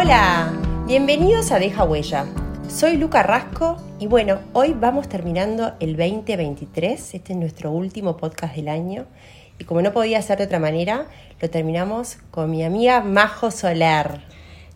Hola, bienvenidos a Deja Huella. Soy Luca Rasco y bueno, hoy vamos terminando el 2023, este es nuestro último podcast del año y como no podía ser de otra manera, lo terminamos con mi amiga Majo Soler.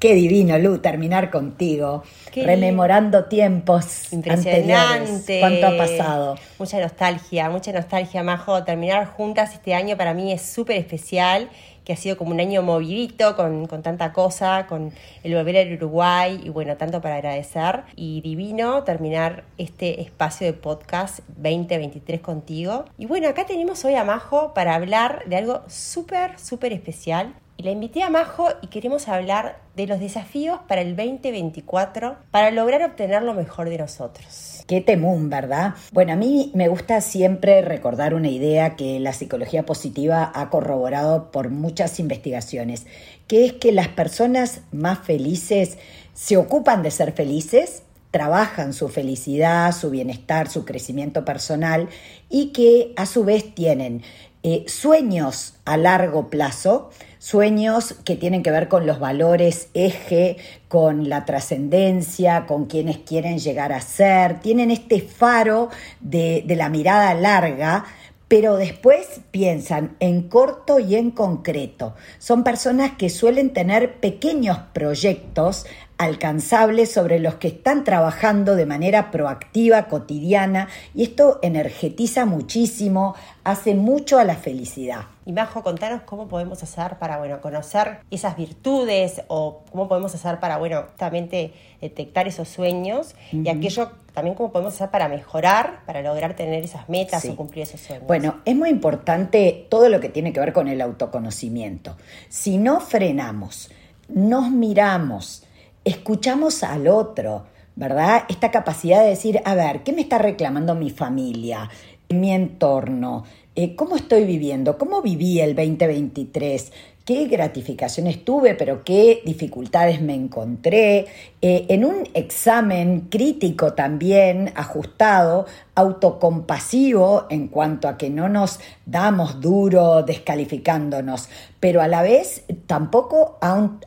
Qué divino, Lu, terminar contigo, rememorando tiempos Impresionante. ¿Cuánto ha pasado? Mucha nostalgia, mucha nostalgia, Majo. Terminar juntas este año para mí es súper especial, que ha sido como un año movidito, con, con tanta cosa, con el volver al Uruguay y bueno, tanto para agradecer. Y divino terminar este espacio de podcast 2023 contigo. Y bueno, acá tenemos hoy a Majo para hablar de algo súper, súper especial y la invité a Majo y queremos hablar de los desafíos para el 2024 para lograr obtener lo mejor de nosotros. Qué temún, ¿verdad? Bueno, a mí me gusta siempre recordar una idea que la psicología positiva ha corroborado por muchas investigaciones, que es que las personas más felices se ocupan de ser felices, trabajan su felicidad, su bienestar, su crecimiento personal y que a su vez tienen eh, sueños a largo plazo, sueños que tienen que ver con los valores eje, con la trascendencia, con quienes quieren llegar a ser, tienen este faro de, de la mirada larga pero después piensan en corto y en concreto. Son personas que suelen tener pequeños proyectos alcanzables sobre los que están trabajando de manera proactiva, cotidiana, y esto energetiza muchísimo, hace mucho a la felicidad. Y Majo, contanos cómo podemos hacer para, bueno, conocer esas virtudes o cómo podemos hacer para, bueno, justamente detectar esos sueños y aquello también cómo podemos hacer para mejorar, para lograr tener esas metas o cumplir esos sueños. Bueno, es muy importante todo lo que tiene que ver con el autoconocimiento. Si no frenamos, nos miramos, escuchamos al otro, ¿verdad? Esta capacidad de decir, a ver, ¿qué me está reclamando mi familia, mi entorno? Eh, ¿Cómo estoy viviendo? ¿Cómo viví el 2023? qué gratificaciones tuve, pero qué dificultades me encontré. Eh, en un examen crítico también ajustado, autocompasivo en cuanto a que no nos damos duro descalificándonos, pero a la vez tampoco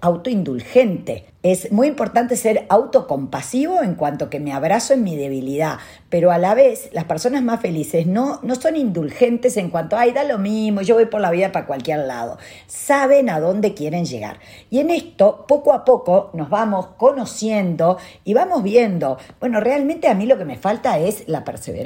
autoindulgente. Es muy importante ser autocompasivo en cuanto que me abrazo en mi debilidad, pero a la vez las personas más felices no, no son indulgentes en cuanto, ay, da lo mismo, yo voy por la vida para cualquier lado. Saben a dónde quieren llegar. Y en esto, poco a poco, nos vamos conociendo y vamos viendo, bueno, realmente a mí lo que me falta es la perseverancia,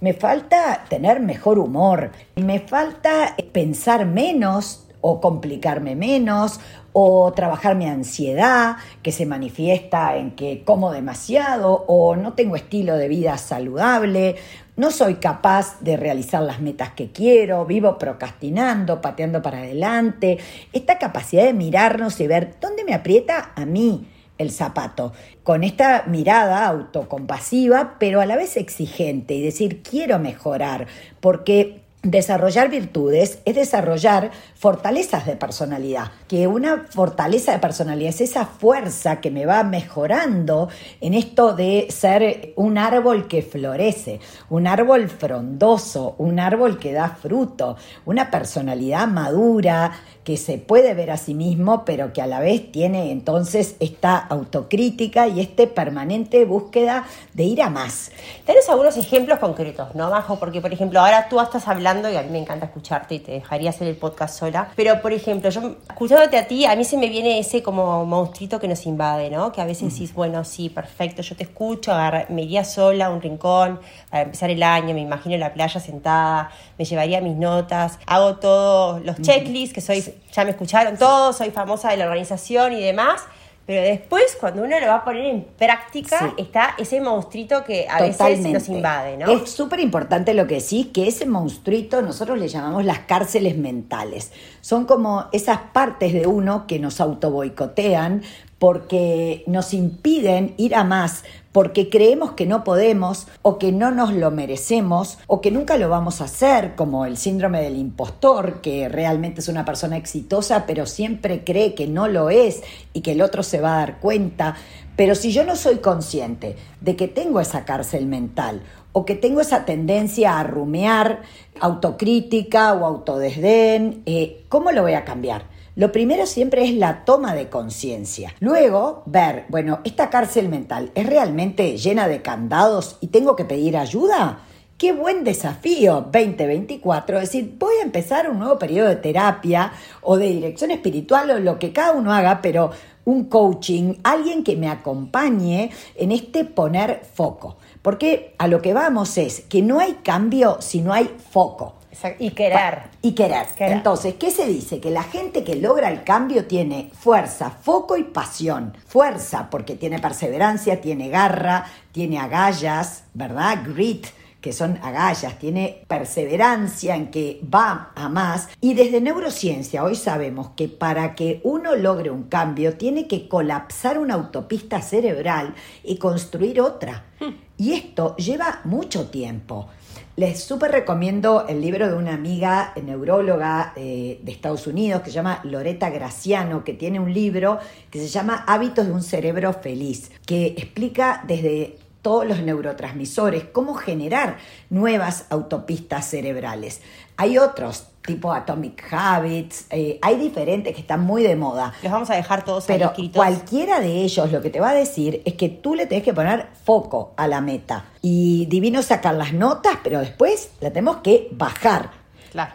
me falta tener mejor humor, me falta pensar menos o complicarme menos o trabajar mi ansiedad que se manifiesta en que como demasiado o no tengo estilo de vida saludable, no soy capaz de realizar las metas que quiero, vivo procrastinando, pateando para adelante. Esta capacidad de mirarnos y ver dónde me aprieta a mí el zapato, con esta mirada autocompasiva, pero a la vez exigente y decir quiero mejorar, porque Desarrollar virtudes es desarrollar fortalezas de personalidad, que una fortaleza de personalidad es esa fuerza que me va mejorando en esto de ser un árbol que florece, un árbol frondoso, un árbol que da fruto, una personalidad madura que se puede ver a sí mismo, pero que a la vez tiene entonces esta autocrítica y este permanente búsqueda de ir a más. Tenés algunos ejemplos concretos, ¿no, Majo? Porque, por ejemplo, ahora tú estás hablando y a mí me encanta escucharte y te dejaría hacer el podcast sola. Pero, por ejemplo, yo escuchándote a ti, a mí se me viene ese como monstruito que nos invade, ¿no? Que a veces decís, bueno, sí, perfecto, yo te escucho, me iría sola a un rincón para empezar el año, me imagino en la playa sentada, me llevaría mis notas, hago todos los checklists, que soy, ya me escucharon todos, soy famosa de la organización y demás pero después, cuando uno lo va a poner en práctica, está ese monstruito que a veces nos invade, ¿no? Es súper importante lo que decís, que ese monstruito nosotros le llamamos las cárceles mentales. Son como esas partes de uno que nos autoboicotean porque nos impiden ir a más, porque creemos que no podemos o que no nos lo merecemos o que nunca lo vamos a hacer, como el síndrome del impostor, que realmente es una persona exitosa pero siempre cree que no lo es y que el otro se va a dar cuenta, Pero si yo no soy consciente de que tengo esa cárcel mental o que tengo esa tendencia a rumear autocrítica o autodesdén, eh, ¿cómo lo voy a cambiar? Lo primero siempre es la toma de conciencia. Luego, ver, bueno, esta cárcel mental es realmente llena de candados y tengo que pedir ayuda. Qué buen desafío 2024, es decir, voy a empezar un nuevo periodo de terapia o de dirección espiritual o lo que cada uno haga, pero un coaching, alguien que me acompañe en este poner foco. Porque a lo que vamos es que no hay cambio si no hay foco. Y querer. Y querer. Entonces, ¿qué se dice? Que la gente que logra el cambio tiene fuerza, foco y pasión. Fuerza porque tiene perseverancia, tiene garra, tiene agallas, ¿verdad? Grit que son agallas, tiene perseverancia en que va a más. Y desde neurociencia hoy sabemos que para que uno logre un cambio tiene que colapsar una autopista cerebral y construir otra. Hmm. Y esto lleva mucho tiempo. Les súper recomiendo el libro de una amiga neuróloga eh, de Estados Unidos que se llama Loreta Graciano, que tiene un libro que se llama Hábitos de un cerebro feliz, que explica desde todos los neurotransmisores, cómo generar nuevas autopistas cerebrales. Hay otros, tipo Atomic Habits, eh, hay diferentes que están muy de moda. Los vamos a dejar todos Pero cualquiera de ellos lo que te va a decir es que tú le tenés que poner foco a la meta. Y divino sacar las notas, pero después la tenemos que bajar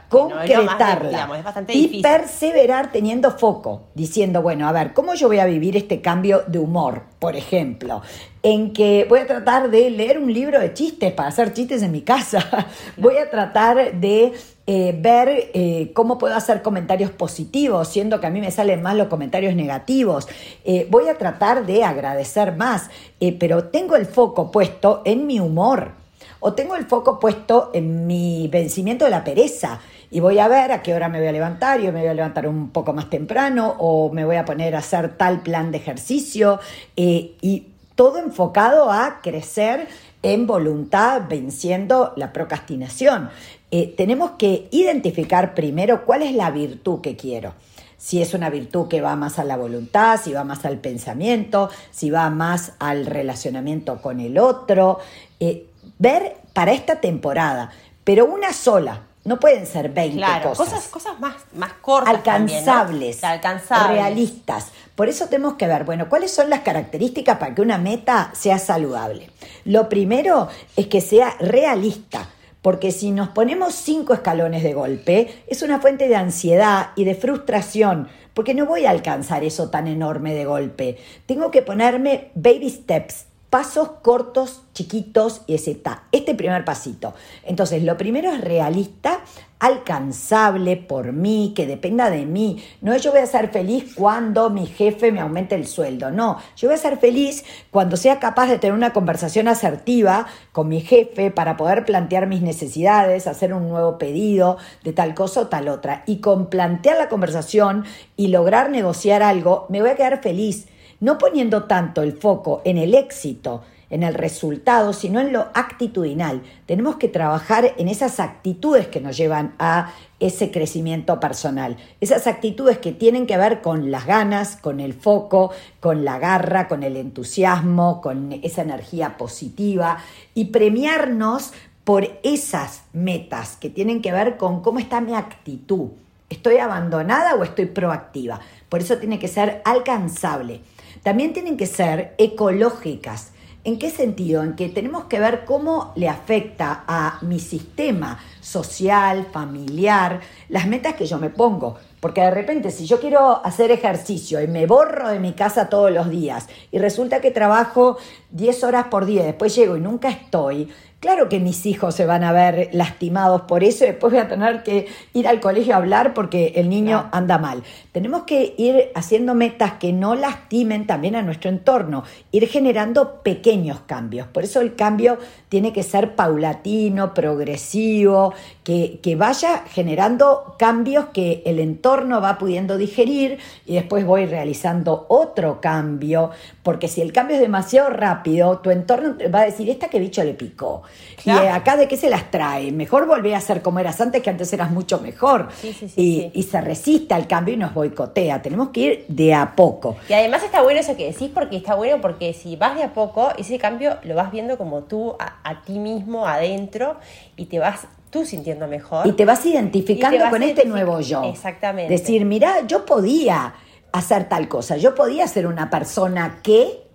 concretarla y perseverar teniendo foco, diciendo, bueno, a ver, ¿cómo yo voy a vivir este cambio de humor, por ejemplo? En que voy a tratar de leer un libro de chistes para hacer chistes en mi casa, voy a tratar de eh, ver eh, cómo puedo hacer comentarios positivos, siendo que a mí me salen más los comentarios negativos. Eh, voy a tratar de agradecer más, pero tengo el foco puesto en mi humor o tengo el foco puesto en mi vencimiento de la pereza y voy a ver a qué hora me voy a levantar, yo me voy a levantar un poco más temprano o me voy a poner a hacer tal plan de ejercicio y todo enfocado a crecer en voluntad, venciendo la procrastinación. Eh, tenemos que identificar primero cuál es la virtud que quiero si es una virtud que va más a la voluntad, si va más al pensamiento, si va más al relacionamiento con el otro. Eh, ver para esta temporada, pero una sola. No pueden ser 20 cosas. cosas. más, más cortas. Alcanzables, alcanzables. Realistas. Por eso tenemos que ver, bueno, cuáles son las características para que una meta sea saludable. Lo primero es que sea realista. Porque si nos ponemos cinco escalones de golpe, es una fuente de ansiedad y de frustración, porque no voy a alcanzar eso tan enorme de golpe. Tengo que ponerme baby steps, pasos cortos, chiquitos y ese está. Este primer pasito. Entonces, lo primero es realista, alcanzable por mí, que dependa de mí. No es yo voy a ser feliz cuando mi jefe me aumente el sueldo. No, yo voy a ser feliz cuando sea capaz de tener una conversación asertiva con mi jefe para poder plantear mis necesidades, hacer un nuevo pedido de tal cosa o tal otra. Y con plantear la conversación y lograr negociar algo, me voy a quedar feliz no poniendo tanto el foco en el éxito, en el resultado, sino en lo actitudinal. Tenemos que trabajar en esas actitudes que nos llevan a ese crecimiento personal. Esas actitudes que tienen que ver con las ganas, con el foco, con la garra, con el entusiasmo, con esa energía positiva y premiarnos por esas metas que tienen que ver con cómo está mi actitud. ¿Estoy abandonada o estoy proactiva? Por eso tiene que ser alcanzable. También tienen que ser ecológicas. ¿En qué sentido? En que tenemos que ver cómo le afecta a mi sistema social, familiar, las metas que yo me pongo. Porque de repente si yo quiero hacer ejercicio y me borro de mi casa todos los días y resulta que trabajo 10 horas por día, después llego y nunca estoy, Claro que mis hijos se van a ver lastimados por eso y después voy a tener que ir al colegio a hablar porque el niño anda mal. Tenemos que ir haciendo metas que no lastimen también a nuestro entorno, ir generando pequeños cambios. Por eso el cambio tiene que ser paulatino, progresivo, que, que vaya generando cambios que el entorno va pudiendo digerir y después voy realizando otro cambio, porque si el cambio es demasiado rápido, tu entorno va a decir, esta que bicho le picó Y eh, acá de qué se las trae. Mejor volver a ser como eras antes, que antes eras mucho mejor. Sí, sí, sí, y, se resiste al cambio y nos boicotea. Tenemos que ir de a poco. Y además está bueno eso que decís, porque está bueno porque si vas de a poco, ese cambio lo vas viendo como tú, a, a ti mismo, adentro, y te vas tú sintiendo mejor. Y te vas identificando Y te vas con este nuevo yo. Exactamente. Decir, mira, yo podía hacer tal cosa, yo podía ser una persona que...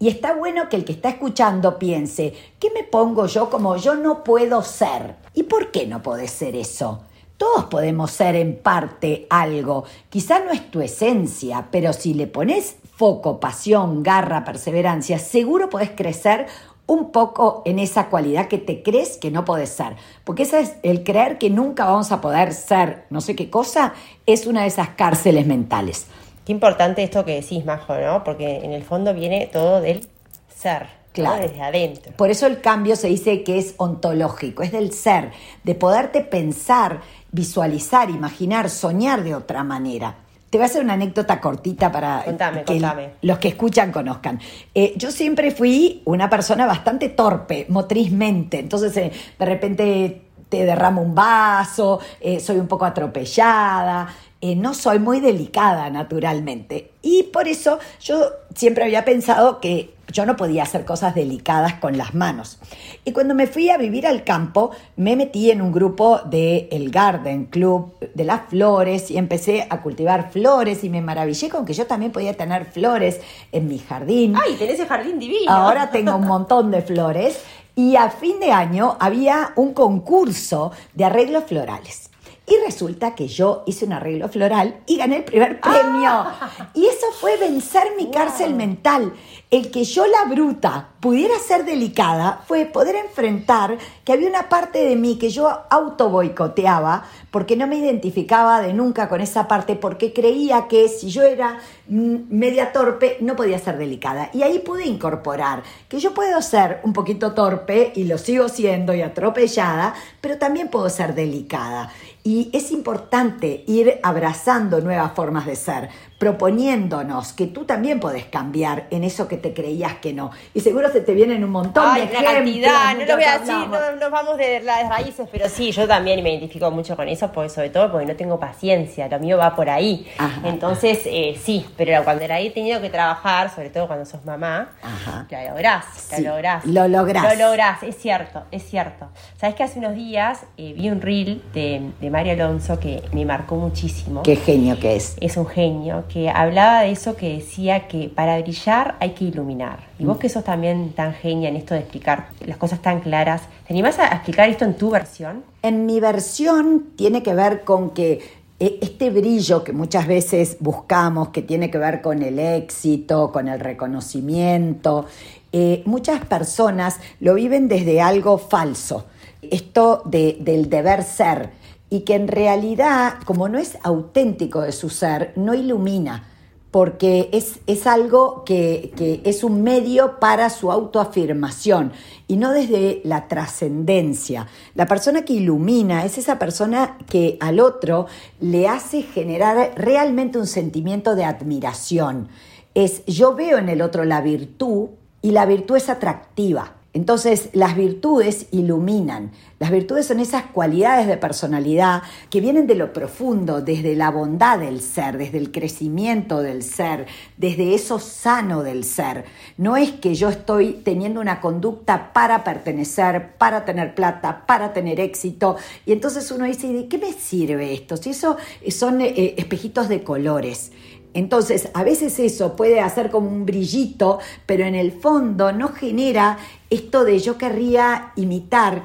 Y está bueno que el que está escuchando piense, ¿qué me pongo yo como yo no puedo ser? ¿Y por qué no podés ser eso? Todos podemos ser en parte algo. Quizá no es tu esencia, pero si le pones foco, pasión, garra, perseverancia, seguro podés crecer un poco en esa cualidad que te crees que no podés ser. Porque ese es el creer que nunca vamos a poder ser no sé qué cosa, es una de esas cárceles mentales. Qué importante esto que decís, Majo, ¿no? Porque en el fondo viene todo del ser, ¿no? Claro. desde adentro. Por eso el cambio se dice que es ontológico, es del ser, de poderte pensar, visualizar, imaginar, soñar de otra manera. Te voy a hacer una anécdota cortita para Contame, que contame. los que escuchan conozcan. Eh, yo siempre fui una persona bastante torpe, motrizmente. Entonces, eh, de repente te derramo un vaso, eh, soy un poco atropellada. Eh, no soy muy delicada naturalmente. Y por eso yo siempre había pensado que yo no podía hacer cosas delicadas con las manos. Y cuando me fui a vivir al campo, me metí en un grupo del el Garden Club de las flores y empecé a cultivar flores y me maravillé con que yo también podía tener flores en mi jardín. ¡Ay, tenés el jardín divino! Ahora tengo un montón de flores y a fin de año había un concurso de arreglos florales. Y resulta que yo hice un arreglo floral y gané el primer premio. Y eso fue vencer mi cárcel mental. El que yo, la bruta, pudiera ser delicada fue poder enfrentar que había una parte de mí que yo auto boicoteaba porque no me identificaba de nunca con esa parte, porque creía que si yo era mm, media torpe no podía ser delicada. Y ahí pude incorporar que yo puedo ser un poquito torpe y lo sigo siendo y atropellada, pero también puedo ser delicada. Y es importante ir abrazando nuevas formas de ser, proponiéndonos que tú también podés cambiar en eso que te creías que no. Y seguro se te vienen un montón Ay, de ejemplos. cantidad, no lo voy a decir, no nos vamos de las raíces, pero sí, yo también me identifico mucho con eso, porque sobre todo porque no tengo paciencia, lo mío va por ahí. Ajá. Entonces, eh, sí, pero cuando la he tenido que trabajar, sobre todo cuando sos mamá, Ajá. la lográs, Sí, la lográs. lo lográs. Lo lográs, es cierto, es cierto. Sabes que hace unos días eh, vi un reel de, de Mario Alonso que me marcó muchísimo Qué genio que es. es un genio, que hablaba de eso que decía que para brillar hay que iluminar. Y vos que sos también tan genia en esto de explicar las cosas tan claras, ¿te animás a explicar esto en tu versión? En mi versión tiene que ver con que eh, este brillo que muchas veces buscamos, que tiene que ver con el éxito, con el reconocimiento, eh, muchas personas lo viven desde algo falso, esto de- del deber ser, y que en realidad, como no es auténtico de su ser, no ilumina porque es, es algo que, que es un medio para su autoafirmación y no desde la trascendencia. La persona que ilumina es esa persona que al otro le hace generar realmente un sentimiento de admiración. Es yo veo en el otro la virtud y la virtud es atractiva. Entonces, las virtudes iluminan. Las virtudes son esas cualidades de personalidad que vienen de lo profundo, desde la bondad del ser, desde el crecimiento del ser, desde eso sano del ser. No es que yo estoy teniendo una conducta para pertenecer, para tener plata, para tener éxito. Y entonces uno dice, ¿de qué me sirve esto? Si eso son eh, espejitos de colores. Entonces, a veces eso puede hacer como un brillito, pero en el fondo no genera esto de yo querría imitar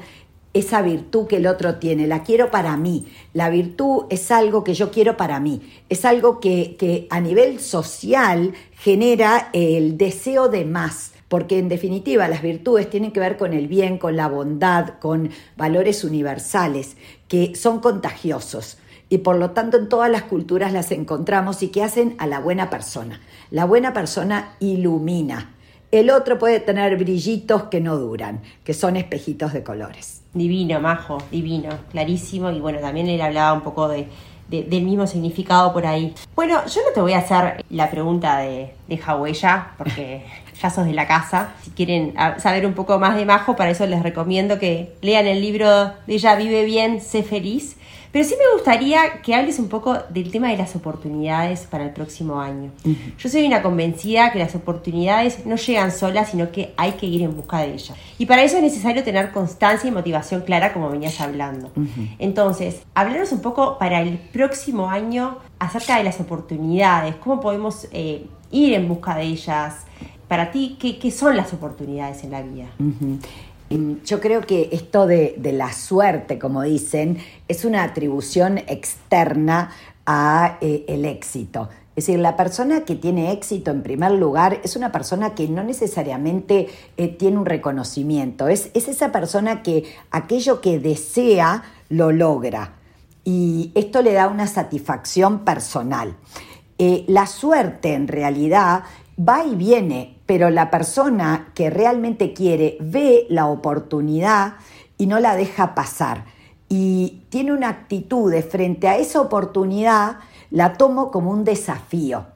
esa virtud que el otro tiene, la quiero para mí. La virtud es algo que yo quiero para mí, es algo que, que a nivel social genera el deseo de más. Porque en definitiva las virtudes tienen que ver con el bien, con la bondad, con valores universales que son contagiosos y por lo tanto en todas las culturas las encontramos y que hacen a la buena persona. La buena persona ilumina. El otro puede tener brillitos que no duran, que son espejitos de colores. Divino, majo, divino, clarísimo. Y bueno, también él hablaba un poco de, del mismo significado por ahí. Bueno, yo no te voy a hacer la pregunta de, de porque ya sos de la casa. Si quieren saber un poco más de Majo, para eso les recomiendo que lean el libro de Ella vive bien, sé feliz. Pero sí me gustaría que hables un poco del tema de las oportunidades para el próximo año. Yo soy una convencida que las oportunidades no llegan solas, sino que hay que ir en busca de ellas. Y para eso es necesario tener constancia y motivación clara, como venías hablando. Entonces, hablarnos un poco para el próximo año acerca de las oportunidades, cómo podemos eh, ir en busca de ellas. Para ti, ¿qué, son las oportunidades en la vida? Yo creo que esto de, la suerte, como dicen, es una atribución externa a eh, el éxito. Es decir, la persona que tiene éxito en primer lugar es una persona que no necesariamente eh, tiene un reconocimiento, es, esa persona que aquello que desea lo logra y esto le da una satisfacción personal. Eh, la suerte en realidad va y viene, pero la persona que realmente quiere ve la oportunidad y no la deja pasar. Y tiene una actitud de frente a esa oportunidad, la tomo como un desafío.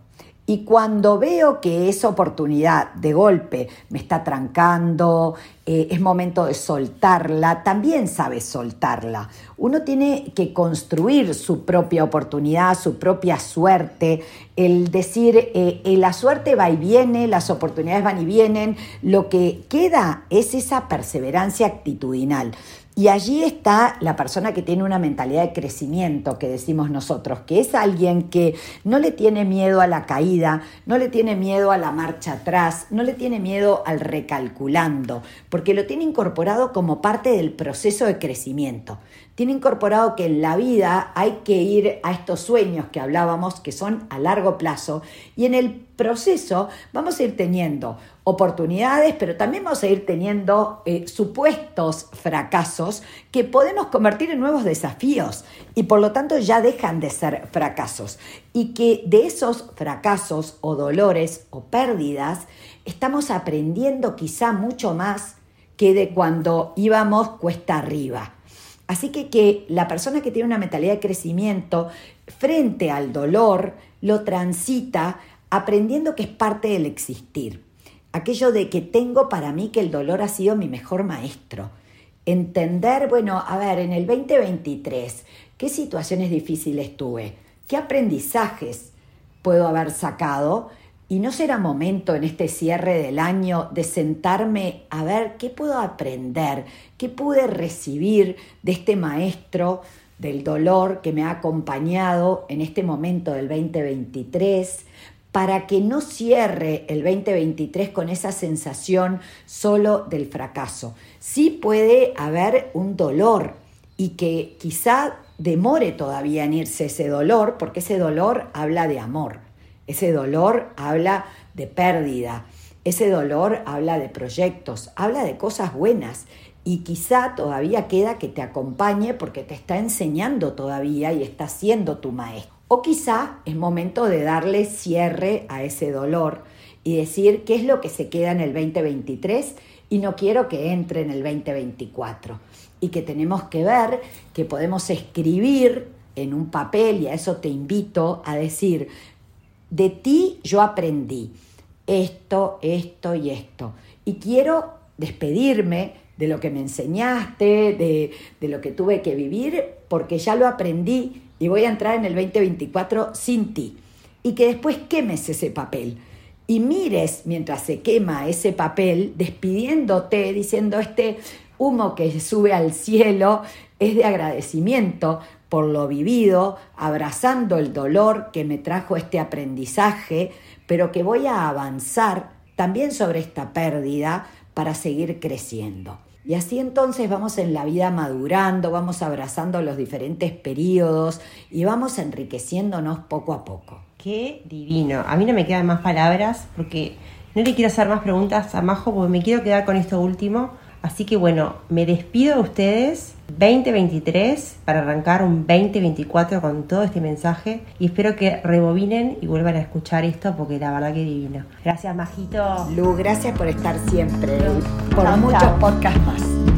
Y cuando veo que esa oportunidad de golpe me está trancando, eh, es momento de soltarla, también sabe soltarla. Uno tiene que construir su propia oportunidad, su propia suerte, el decir, eh, eh, la suerte va y viene, las oportunidades van y vienen, lo que queda es esa perseverancia actitudinal. Y allí está la persona que tiene una mentalidad de crecimiento, que decimos nosotros, que es alguien que no le tiene miedo a la caída, no le tiene miedo a la marcha atrás, no le tiene miedo al recalculando, porque lo tiene incorporado como parte del proceso de crecimiento tiene incorporado que en la vida hay que ir a estos sueños que hablábamos, que son a largo plazo, y en el proceso vamos a ir teniendo oportunidades, pero también vamos a ir teniendo eh, supuestos fracasos que podemos convertir en nuevos desafíos y por lo tanto ya dejan de ser fracasos. Y que de esos fracasos o dolores o pérdidas estamos aprendiendo quizá mucho más que de cuando íbamos cuesta arriba. Así que que la persona que tiene una mentalidad de crecimiento frente al dolor lo transita aprendiendo que es parte del existir. Aquello de que tengo para mí que el dolor ha sido mi mejor maestro. Entender, bueno, a ver, en el 2023, ¿qué situaciones difíciles tuve? ¿Qué aprendizajes puedo haber sacado? ¿Y no será momento en este cierre del año de sentarme a ver qué puedo aprender, qué pude recibir de este maestro del dolor que me ha acompañado en este momento del 2023, para que no cierre el 2023 con esa sensación solo del fracaso. Sí puede haber un dolor y que quizá demore todavía en irse ese dolor, porque ese dolor habla de amor ese dolor habla de pérdida, ese dolor habla de proyectos, habla de cosas buenas y quizá todavía queda que te acompañe porque te está enseñando todavía y está siendo tu maestro. O quizá es momento de darle cierre a ese dolor y decir qué es lo que se queda en el 2023 y no quiero que entre en el 2024. Y que tenemos que ver que podemos escribir en un papel, y a eso te invito a decir, de ti yo aprendí esto, esto y esto. Y quiero despedirme de lo que me enseñaste, de, lo que tuve que vivir, porque ya lo aprendí y voy a entrar en el 2024 sin ti. Y que después quemes ese papel. Y mires mientras se quema ese papel, despidiéndote, diciendo este humo que sube al cielo es de agradecimiento por lo vivido, abrazando el dolor que me trajo este aprendizaje, pero que voy a avanzar también sobre esta pérdida para seguir creciendo. Y así entonces vamos en la vida madurando, vamos abrazando los diferentes periodos y vamos enriqueciéndonos poco a poco. Qué divino. A mí no me quedan más palabras porque no le quiero hacer más preguntas a Majo porque me quiero quedar con esto último Así que bueno, me despido de ustedes 2023 para arrancar un 2024 con todo este mensaje y espero que rebobinen y vuelvan a escuchar esto porque la verdad que divino. Gracias, Majito. Lu, gracias por estar siempre, por muchos podcasts más.